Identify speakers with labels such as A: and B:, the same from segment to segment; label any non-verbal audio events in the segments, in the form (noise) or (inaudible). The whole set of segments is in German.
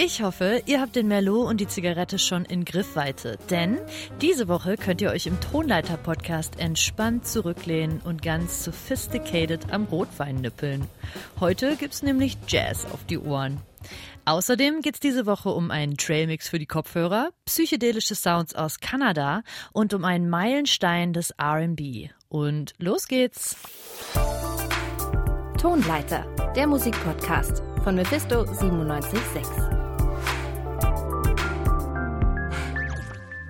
A: Ich hoffe, ihr habt den Merlot und die Zigarette schon in Griffweite, denn diese Woche könnt ihr euch im Tonleiter-Podcast entspannt zurücklehnen und ganz sophisticated am Rotwein nippeln. Heute gibt's nämlich Jazz auf die Ohren. Außerdem geht's diese Woche um einen Trailmix für die Kopfhörer, psychedelische Sounds aus Kanada und um einen Meilenstein des R&B. Und los geht's!
B: Tonleiter, der Musikpodcast von Mephisto 976.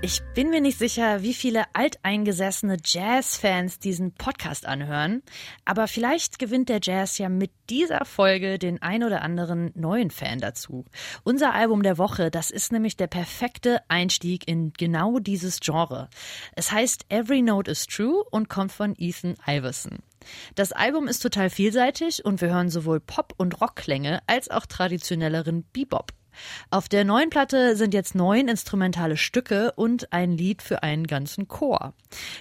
A: Ich bin mir nicht sicher, wie viele alteingesessene Jazz-Fans diesen Podcast anhören, aber vielleicht gewinnt der Jazz ja mit dieser Folge den ein oder anderen neuen Fan dazu. Unser Album der Woche, das ist nämlich der perfekte Einstieg in genau dieses Genre. Es heißt Every Note is True und kommt von Ethan Iverson. Das Album ist total vielseitig und wir hören sowohl Pop- und Rockklänge als auch traditionelleren Bebop. Auf der neuen Platte sind jetzt neun instrumentale Stücke und ein Lied für einen ganzen Chor.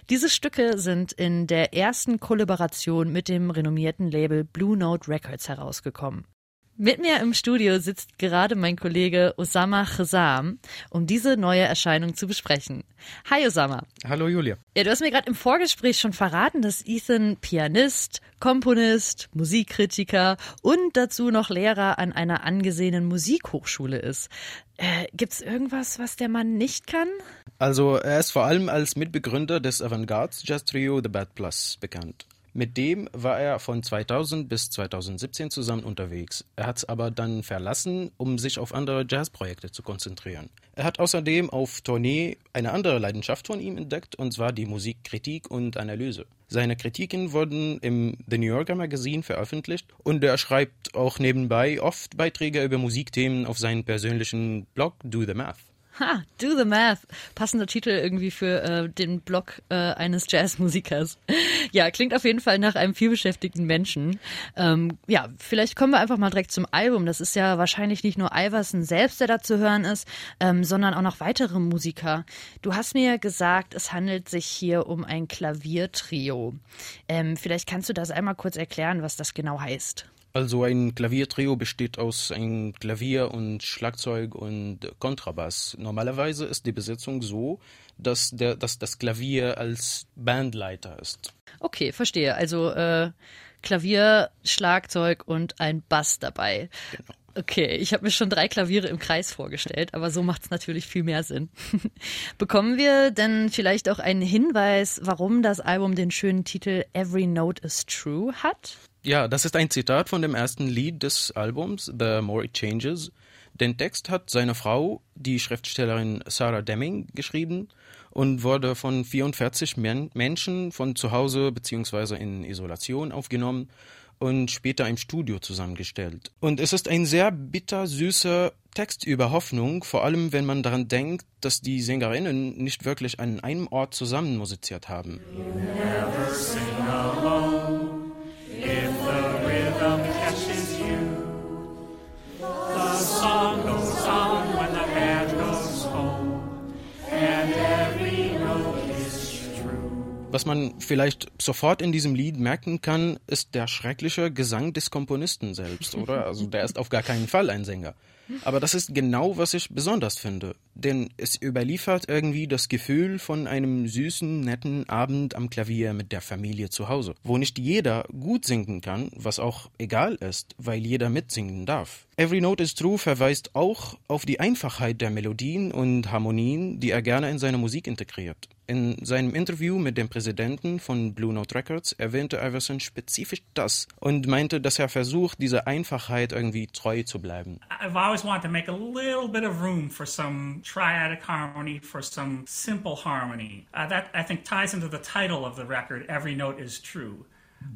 A: Diese Stücke sind in der ersten Kollaboration mit dem renommierten Label Blue Note Records herausgekommen. Mit mir im Studio sitzt gerade mein Kollege Osama Khazam, um diese neue Erscheinung zu besprechen. Hi Osama.
C: Hallo Julia.
A: Ja, du hast mir gerade im Vorgespräch schon verraten, dass Ethan Pianist, Komponist, Musikkritiker und dazu noch Lehrer an einer angesehenen Musikhochschule ist. Äh, gibt's irgendwas, was der Mann nicht kann?
C: Also, er ist vor allem als Mitbegründer des Avantgarde Jazz Trio The Bad Plus bekannt. Mit dem war er von 2000 bis 2017 zusammen unterwegs. Er hat es aber dann verlassen, um sich auf andere Jazzprojekte zu konzentrieren. Er hat außerdem auf Tournee eine andere Leidenschaft von ihm entdeckt, und zwar die Musikkritik und Analyse. Seine Kritiken wurden im The New Yorker Magazine veröffentlicht und er schreibt auch nebenbei oft Beiträge über Musikthemen auf seinen persönlichen Blog Do the Math.
A: Ha, Do the Math. Passender Titel irgendwie für äh, den Blog äh, eines Jazzmusikers. ja, klingt auf jeden Fall nach einem vielbeschäftigten Menschen. Ähm, ja, vielleicht kommen wir einfach mal direkt zum Album. Das ist ja wahrscheinlich nicht nur Iverson selbst, der da zu hören ist, ähm, sondern auch noch weitere Musiker. Du hast mir gesagt, es handelt sich hier um ein Klaviertrio. Ähm, vielleicht kannst du das einmal kurz erklären, was das genau heißt.
C: Also ein Klaviertrio besteht aus einem Klavier und Schlagzeug und Kontrabass. Normalerweise ist die Besetzung so, dass, der, dass das Klavier als Bandleiter ist.
A: Okay, verstehe. Also äh, Klavier, Schlagzeug und ein Bass dabei. Genau. Okay, ich habe mir schon drei Klaviere im Kreis vorgestellt, aber so macht es natürlich viel mehr Sinn. (laughs) Bekommen wir denn vielleicht auch einen Hinweis, warum das Album den schönen Titel Every Note is True hat?
C: Ja, das ist ein Zitat von dem ersten Lied des Albums, The More It Changes. Den Text hat seine Frau, die Schriftstellerin Sarah Deming, geschrieben und wurde von 44 Men Menschen von zu Hause bzw. in Isolation aufgenommen und später im Studio zusammengestellt. Und es ist ein sehr bittersüßer Text über Hoffnung, vor allem wenn man daran denkt, dass die Sängerinnen nicht wirklich an einem Ort zusammen musiziert haben. Was man vielleicht sofort in diesem Lied merken kann, ist der schreckliche Gesang des Komponisten selbst, oder? (laughs) Also der ist auf gar keinen Fall ein Sänger. Aber das ist genau, was ich besonders finde. Denn es überliefert irgendwie das Gefühl von einem süßen, netten Abend am Klavier mit der Familie zu Hause, wo nicht jeder gut singen kann, was auch egal ist, weil jeder mitsingen darf. Every Note is True verweist auch auf die Einfachheit der Melodien und Harmonien, die er gerne in seine Musik integriert. In seinem Interview mit dem Präsidenten von Blue Note Records erwähnte Iverson spezifisch das und meinte, dass er versucht, dieser Einfachheit irgendwie treu zu bleiben.
D: I've always wanted to make a little bit of room for some triadic harmony, for some simple harmony. Uh, that I think ties into the title of the record, Every Note is True.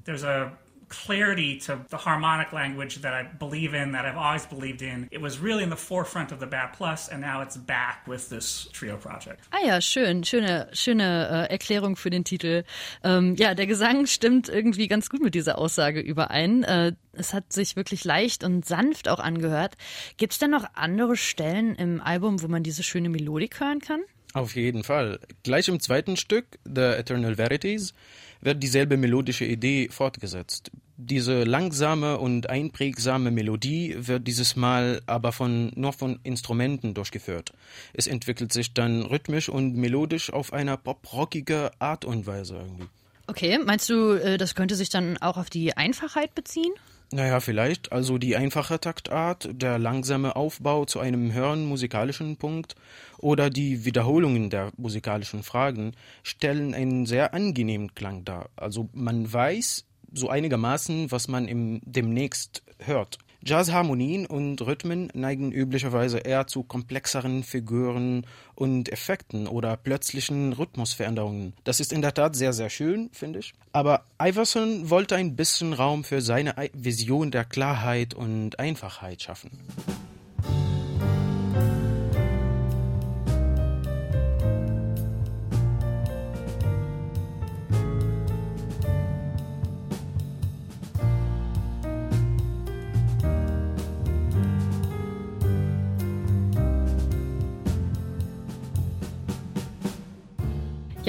D: There's a clarity to the harmonic language that I believe in, that I've always believed in. It was really in the forefront of the Bat Plus, and now it's back with this Trio Project.
A: Ah ja, schön, schöne, schöne äh, Erklärung für den Titel. Ähm, ja, der Gesang stimmt irgendwie ganz gut mit dieser Aussage überein. Äh, es hat sich wirklich leicht und sanft auch angehört. Gibt es denn noch andere Stellen im Album, wo man diese schöne Melodik hören kann?
C: Auf jeden Fall. Gleich im zweiten Stück, The Eternal Verities, wird dieselbe melodische Idee fortgesetzt. Diese langsame und einprägsame Melodie wird dieses Mal aber von, nur von Instrumenten durchgeführt. Es entwickelt sich dann rhythmisch und melodisch auf einer pop-rockige Art und Weise irgendwie.
A: Okay, meinst du, äh, das könnte sich dann auch auf die Einfachheit beziehen?
C: Naja, vielleicht. Also die einfache Taktart, der langsame Aufbau zu einem höheren musikalischen Punkt oder die Wiederholungen der musikalischen Fragen stellen einen sehr angenehmen Klang dar. Also man weiß so einigermaßen, was man im, demnächst hört. Jazzharmonien und Rhythmen neigen üblicherweise eher zu komplexeren Figuren und Effekten oder plötzlichen Rhythmusveränderungen. Das ist in der Tat sehr, sehr schön, finde ich. Aber Iverson wollte ein bisschen Raum für seine Vision der Klarheit und Einfachheit schaffen.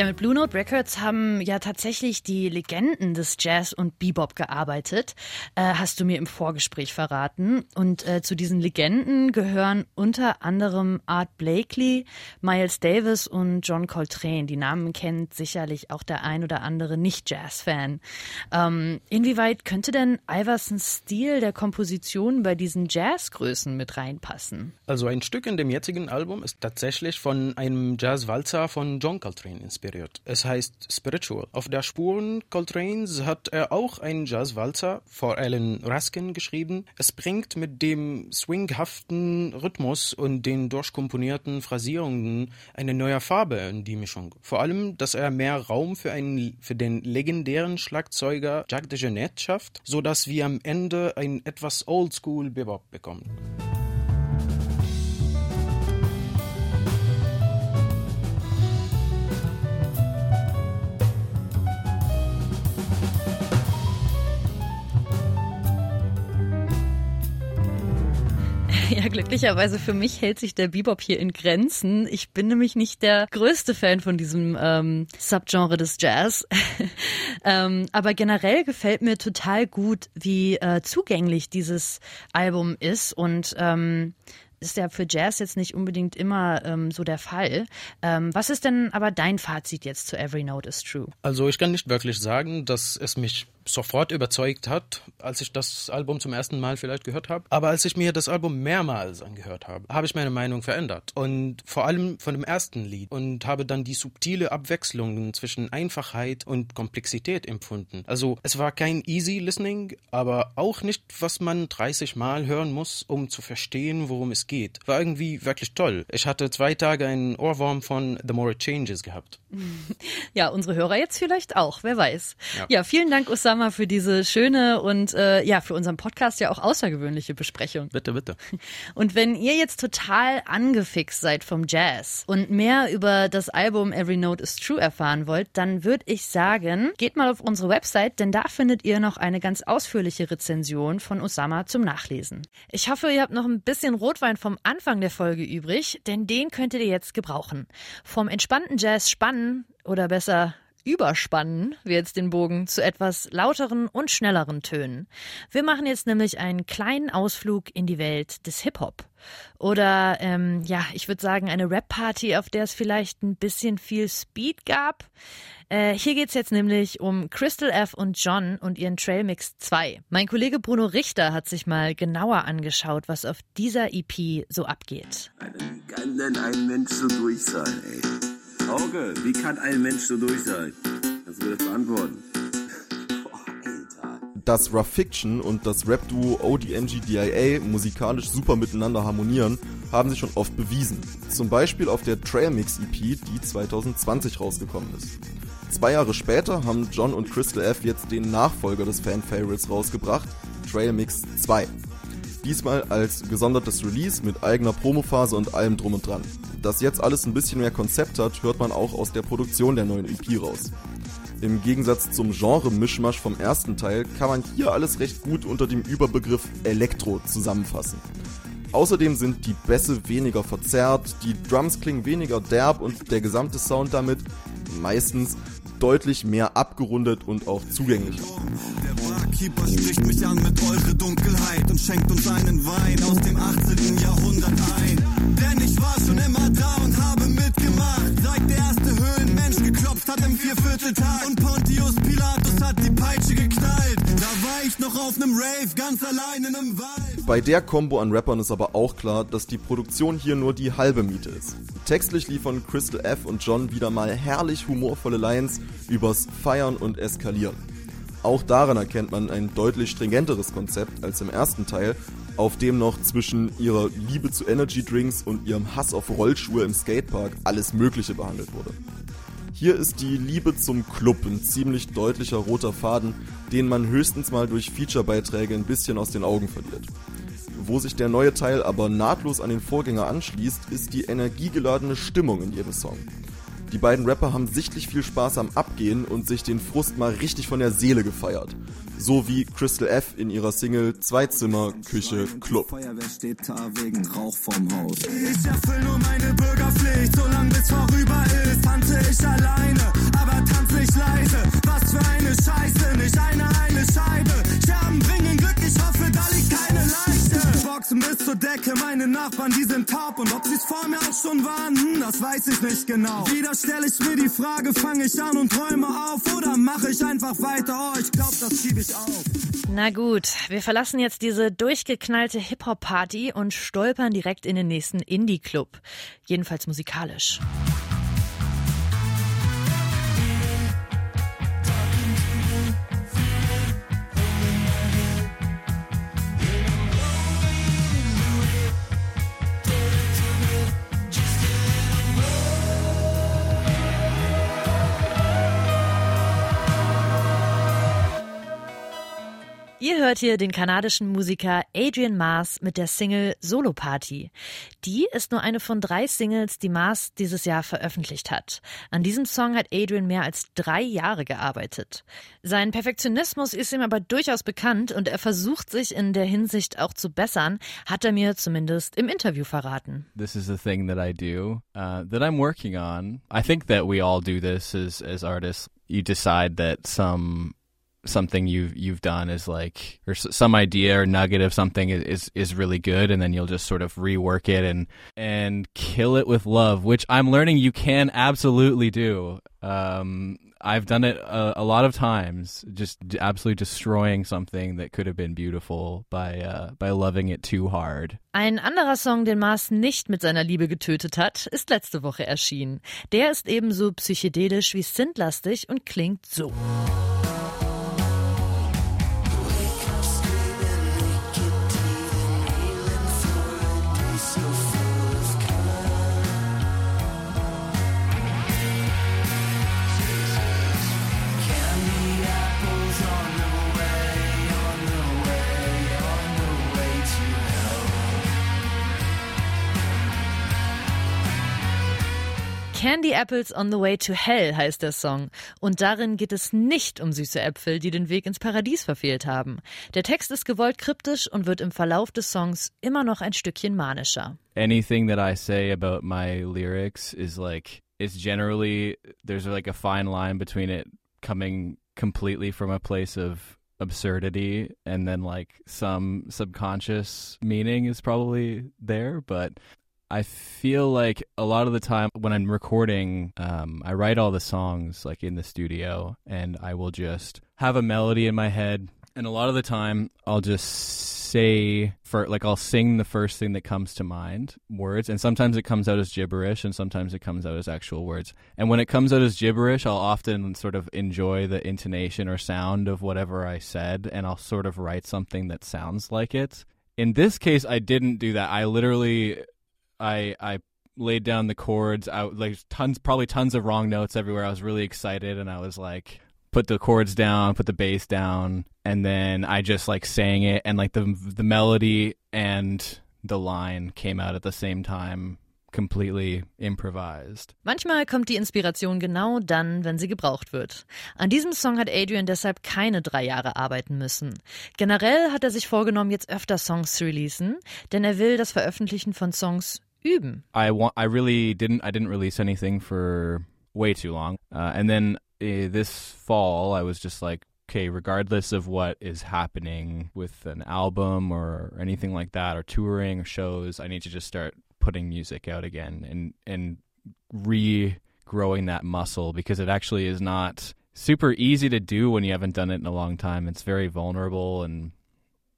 A: Ja, mit Blue Note Records haben ja tatsächlich die Legenden des Jazz und Bebop gearbeitet, äh, hast du mir im Vorgespräch verraten. Und äh, zu diesen Legenden gehören unter anderem Art Blakely, Miles Davis und John Coltrane. Die Namen kennt sicherlich auch der ein oder andere Nicht-Jazz-Fan. Ähm, inwieweit könnte denn Iversons Stil der Komposition bei diesen Jazzgrößen mit reinpassen?
C: Also ein Stück in dem jetzigen Album ist tatsächlich von einem Jazz-Walzer von John Coltrane inspiriert inspiriert. Es heißt Spiritual. Auf der Spuren Coltrane's hat er auch einen Jazzwalzer vor Alan Raskin geschrieben. Es bringt mit dem swinghaften Rhythmus und den durchkomponierten Phrasierungen eine neue Farbe in die Mischung. Vor allem, dass er mehr Raum für, einen, für den legendären Schlagzeuger Jacques de Jeanette schafft, sodass wir am Ende ein etwas Oldschool Bebop bekommen.
A: Glücklicherweise für mich hält sich der Bebop hier in Grenzen. Ich bin nämlich nicht der größte Fan von diesem ähm, Subgenre des Jazz. (laughs) ähm, aber generell gefällt mir total gut, wie äh, zugänglich dieses Album ist und ähm, ist ja für Jazz jetzt nicht unbedingt immer ähm, so der Fall. Ähm, was ist denn aber dein Fazit jetzt zu Every Note is True?
C: Also ich kann nicht wirklich sagen, dass es mich sofort überzeugt hat, als ich das Album zum ersten Mal vielleicht gehört habe. Aber als ich mir das Album mehrmals angehört habe, habe ich meine Meinung verändert. Und vor allem von dem ersten Lied. Und habe dann die subtile Abwechslung zwischen Einfachheit und Komplexität empfunden. Also es war kein easy listening, aber auch nicht, was man 30 Mal hören muss, um zu verstehen, worum es geht. War irgendwie wirklich toll. Ich hatte zwei Tage einen Ohrwurm von The More It Changes gehabt. (laughs)
A: Ja, unsere Hörer jetzt vielleicht auch, wer weiß. Ja, ja vielen Dank, Osama, für diese schöne und äh, ja, für unseren Podcast ja auch außergewöhnliche Besprechung.
C: Bitte, bitte. (laughs)
A: Und wenn ihr jetzt total angefixt seid vom Jazz und mehr über das Album Every Note is True erfahren wollt, dann würde ich sagen, geht mal auf unsere Website, denn da findet ihr noch eine ganz ausführliche Rezension von Osama zum Nachlesen. Ich hoffe, ihr habt noch ein bisschen Rotwein vom Anfang der Folge übrig, denn den könntet ihr jetzt gebrauchen. Vom entspannten Jazz spannen oder besser überspannen wir jetzt den Bogen zu etwas lauteren und schnelleren Tönen. Wir machen jetzt nämlich einen kleinen Ausflug in die Welt des Hip-Hop. Oder ähm, ja, ich würde sagen, eine Rap-Party, auf der es vielleicht ein bisschen viel Speed gab. Äh, hier geht's jetzt nämlich um Crystal F und John und ihren Trailmix 2. Mein Kollege Bruno Richter hat sich mal genauer angeschaut, was auf dieser EP so abgeht.
E: Wie kann denn ein Mensch so durch sein, ey? Hauke, wie kann ein Mensch so durch sein? Kannst du mir das beantworten?
F: dass Rough Fiction und das Rap-Duo ODNG-DIA musikalisch super miteinander harmonieren, haben sie schon oft bewiesen. Zum Beispiel auf der Trailmix EP, die 2020 rausgekommen ist. Zwei Jahre später haben John und Crystal F jetzt den Nachfolger des Fan-Favorites rausgebracht, Trailmix 2. Diesmal als gesondertes Release mit eigener Promophase und allem drum und dran. Dass jetzt alles ein bisschen mehr Konzept hat, hört man auch aus der Produktion der neuen EP raus. Im Gegensatz zum Genre-Mischmasch vom ersten Teil kann man hier alles recht gut unter dem Überbegriff Elektro zusammenfassen. Außerdem sind die Bässe weniger verzerrt, die Drums klingen weniger derb und der gesamte Sound damit meistens deutlich mehr abgerundet und auch zugänglicher.
G: Der Barkeeper spricht mich an mit eure Dunkelheit und schenkt uns einen Wein aus dem 18. Jahrhundert ein. Denn ich war schon immer da und habe mitgemacht, seit der erste Höhlenmensch geklopft hat im Viervierteltag und Pontius Pilatus hat die Peitsche geknallt. Ich noch auf nem Rave, ganz allein in einem Wald.
F: Bei der Combo an Rappern ist aber auch klar, dass die Produktion hier nur die halbe Miete ist. Textlich liefern Crystal F und John wieder mal herrlich humorvolle Lines übers Feiern und Eskalieren. Auch daran erkennt man ein deutlich stringenteres Konzept als im ersten Teil, auf dem noch zwischen ihrer Liebe zu Energy Drinks und ihrem Hass auf Rollschuhe im Skatepark alles Mögliche behandelt wurde. Hier ist die Liebe zum Club ein ziemlich deutlicher roter Faden, den man höchstens mal durch Featurebeiträge ein bisschen aus den Augen verliert. Wo sich der neue Teil aber nahtlos an den Vorgänger anschließt, ist die energiegeladene Stimmung in jedem Song. Die beiden Rapper haben sichtlich viel Spaß am Abgehen und sich den Frust mal richtig von der Seele gefeiert. So wie Crystal F in ihrer Single Zweizimmer, Küche, Club.
G: Feuerwehr steht da wegen Rauch vom Haus. Ich erfüll nur meine Bürgerpflicht, solange bis vorüber ist, tanze ich alleine, aber tanz nicht leise. Was für eine Scheiße, nicht eine heile Scheibe. Scherben bringen Glück, ich hoffe, da liegt keine Leiche. Boxen bis zur Decke, meine Nachbarn, die sind taub. Und ob sie's vor mir auch schon waren, hm, das weiß ich nicht genau. Wieder stelle ich mir die Frage, fange ich an und träume auf oder mache ich einfach weiter? Oh, ich glaub, das schieb ich auf.
A: Na gut, wir verlassen jetzt diese durchgeknallte Hip-Hop-Party und stolpern direkt in den nächsten Indie-Club. Jedenfalls musikalisch. Ihr hört hier den kanadischen Musiker Adrian Mars mit der Single Solo Party. Die ist nur eine von drei Singles, die Mars dieses Jahr veröffentlicht hat. An diesem Song hat Adrian mehr als drei Jahre gearbeitet. Sein Perfektionismus ist ihm aber durchaus bekannt und er versucht sich in der Hinsicht auch zu bessern, hat er mir zumindest im Interview verraten.
H: this is the thing that I do uh, that I'm working on. I think that we all do this as as artists. You decide that some something you've you've done is like or some idea or nugget of something is, is really good and then you'll just sort of rework it and and kill it with love which i'm learning you can absolutely do um i've done it a, a lot of times just absolutely destroying something that could have been beautiful by uh by loving it too hard
A: Ein anderer Song, den Mars nicht mit seiner Liebe getötet hat, ist letzte Woche erschienen. Der ist ebenso psychedelisch wie synthlastig und klingt so. Candy Apples on the Way to Hell heißt der Song. Und darin geht es nicht um süße Äpfel, die den Weg ins Paradies verfehlt haben. Der Text ist gewollt kryptisch und wird im Verlauf des Songs immer noch ein Stückchen manischer.
H: anything that I say about my lyrics is like it's generally there's like a fine line between it coming completely from a place of absurdity and then like some subconscious meaning is probably there but I feel like a lot of the time when I'm recording, um, I write all the songs like in the studio, and I will just have a melody in my head. And a lot of the time, I'll just say for like I'll sing the first thing that comes to mind, words, and sometimes it comes out as gibberish, and sometimes it comes out as actual words. And when it comes out as gibberish, I'll often sort of enjoy the intonation or sound of whatever I said, and I'll sort of write something that sounds like it. In this case, I didn't do that. I literally I I laid down the chords out like tons probably tons of wrong notes everywhere. I was really excited and I was like put the chords down, put the bass down, and then I just like sang it and like the the melody and the line came out at the same time completely improvised.
A: Manchmal kommt die Inspiration genau dann, wenn sie gebraucht wird. An diesem Song hat Adrian deshalb keine drei Jahre arbeiten müssen. Generell hat er sich vorgenommen, jetzt öfter Songs zu releasen, denn er will das Veröffentlichen von Songs üben.
H: I want I really didn't I didn't release anything for way too long. Uh, and then uh, this fall, I was just like, okay, regardless of what is happening with an album or anything like that, or touring or shows, I need to just start putting music out again and and regrowing that muscle because it actually is not super easy to do when you haven't done it in a long time. It's very vulnerable and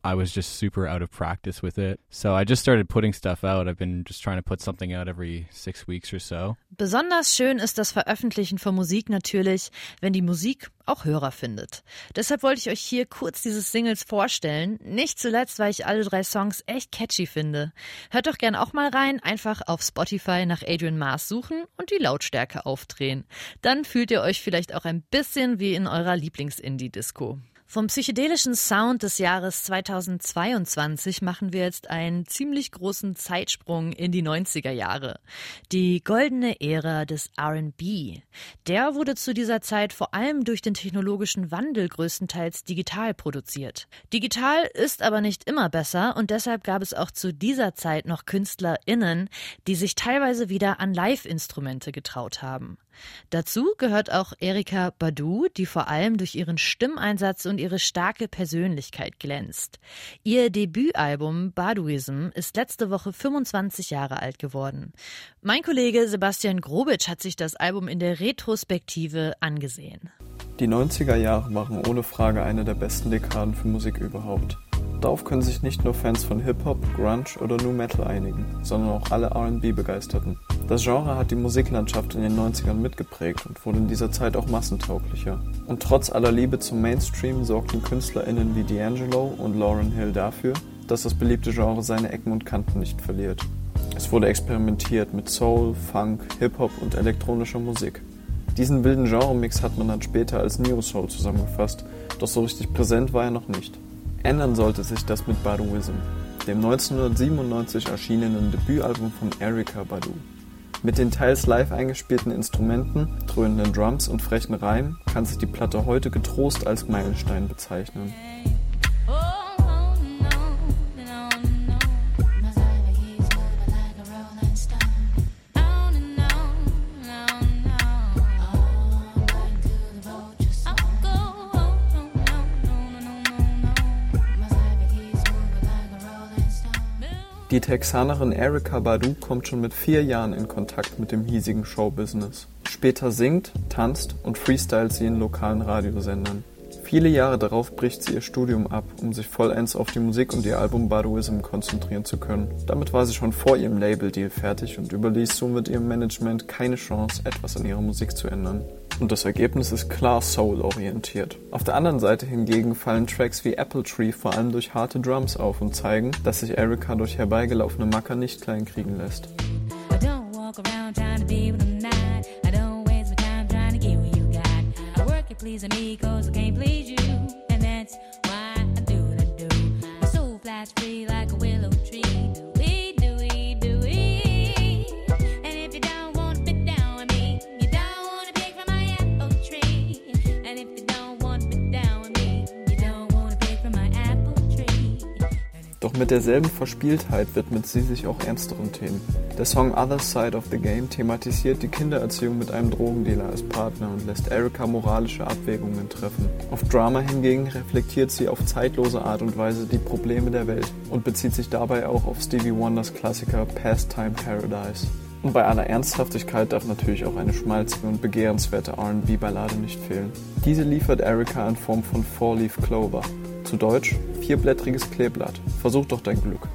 H: I was just super out of practice with it. So I just started putting stuff out. I've been just trying to put something out every six weeks or so.
A: Besonders schön ist das Veröffentlichen von Musik natürlich, wenn die Musik auch Hörer findet. Deshalb wollte ich euch hier kurz diese Singles vorstellen. Nicht zuletzt, weil ich alle drei Songs echt catchy finde. Hört doch gern auch mal rein, einfach auf Spotify nach Adrian Mars suchen und die Lautstärke aufdrehen. Dann fühlt ihr euch vielleicht auch ein bisschen wie in eurer Lieblings-Indie-Disco. Vom psychedelischen Sound des Jahres 2022 machen wir jetzt einen ziemlich großen Zeitsprung in die 90er Jahre. Die goldene Ära des RB. Der wurde zu dieser Zeit vor allem durch den technologischen Wandel größtenteils digital produziert. Digital ist aber nicht immer besser und deshalb gab es auch zu dieser Zeit noch KünstlerInnen, die sich teilweise wieder an Live-Instrumente getraut haben. Dazu gehört auch Erika Badu, die vor allem durch ihren Stimmeinsatz und ihre starke Persönlichkeit glänzt. Ihr Debütalbum Baduism ist letzte Woche 25 Jahre alt geworden. Mein Kollege Sebastian Grobitsch hat sich das Album in der Retrospektive angesehen.
I: Die 90er Jahre waren ohne Frage eine der besten Dekaden für Musik überhaupt. Darauf können sich nicht nur Fans von Hip-Hop, Grunge oder Nu Metal einigen, sondern auch alle RB-Begeisterten. Das Genre hat die Musiklandschaft in den 90ern mitgeprägt und wurde in dieser Zeit auch massentauglicher. Und trotz aller Liebe zum Mainstream sorgten KünstlerInnen wie D'Angelo und Lauryn Hill dafür, dass das beliebte Genre seine Ecken und Kanten nicht verliert. Es wurde experimentiert mit Soul, Funk, Hip-Hop und elektronischer Musik. Diesen wilden Genremix hat man dann später als Neo Soul zusammengefasst, doch so richtig präsent war er noch nicht. Ändern sollte sich das mit Baduism, dem 1997 erschienenen Debütalbum von Erika Badu. Mit den teils live eingespielten Instrumenten, dröhnenden Drums und frechen Reimen kann sich die Platte heute getrost als Meilenstein bezeichnen. Die Texanerin Erika Badu kommt schon mit vier Jahren in Kontakt mit dem hiesigen Showbusiness. Später singt, tanzt und freestylt sie in lokalen Radiosendern. Viele Jahre darauf bricht sie ihr Studium ab, um sich vollends auf die Musik und ihr Album Baduism konzentrieren zu können. Damit war sie schon vor ihrem Label-Deal fertig und überließ somit ihrem Management keine Chance, etwas an ihrer Musik zu ändern. Und das Ergebnis ist klar Soul-orientiert. Auf der anderen Seite hingegen fallen Tracks wie Apple Tree vor allem durch harte Drums auf und zeigen, dass sich Erika durch herbeigelaufene Macker nicht kleinkriegen lässt. I mit derselben Verspieltheit widmet sie sich auch ernsteren Themen. Der Song Other Side of the Game thematisiert die Kindererziehung mit einem Drogendealer als Partner und lässt Erika moralische Abwägungen treffen. Auf Drama hingegen reflektiert sie auf zeitlose Art und Weise die Probleme der Welt und bezieht sich dabei auch auf Stevie Wonders Klassiker Pastime Paradise. Und bei aller Ernsthaftigkeit darf natürlich auch eine schmalzige und begehrenswerte RB-Ballade nicht fehlen. Diese liefert Erika in Form von Four Leaf Clover. Zu Deutsch vierblättriges Kleeblatt. Versuch doch dein Glück.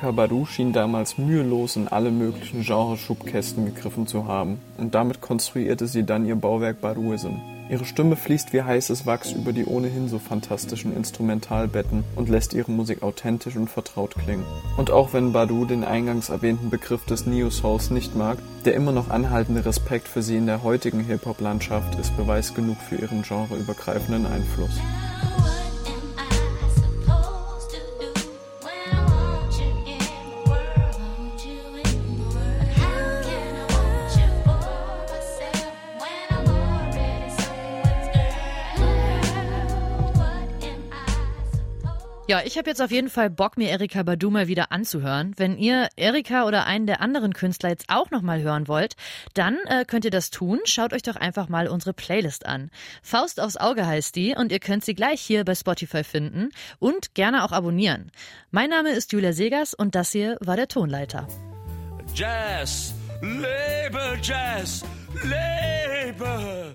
I: Badu schien damals mühelos in alle möglichen Genreschubkästen gegriffen zu haben und damit konstruierte sie dann ihr Bauwerk Baduism. Ihre Stimme fließt wie heißes Wachs über die ohnehin so fantastischen Instrumentalbetten und lässt ihre Musik authentisch und vertraut klingen. Und auch wenn Badu den eingangs erwähnten Begriff des Neo Souls nicht mag, der immer noch anhaltende Respekt für sie in der heutigen Hip-Hop-Landschaft ist Beweis genug für ihren genreübergreifenden Einfluss.
A: Ich habe jetzt auf jeden Fall Bock, mir Erika Badu mal wieder anzuhören. Wenn ihr Erika oder einen der anderen Künstler jetzt auch nochmal hören wollt, dann äh, könnt ihr das tun. Schaut euch doch einfach mal unsere Playlist an. Faust aufs Auge heißt die und ihr könnt sie gleich hier bei Spotify finden und gerne auch abonnieren. Mein Name ist Julia Segers und das hier war der Tonleiter.
J: Jazz, lebe Jazz, lebe!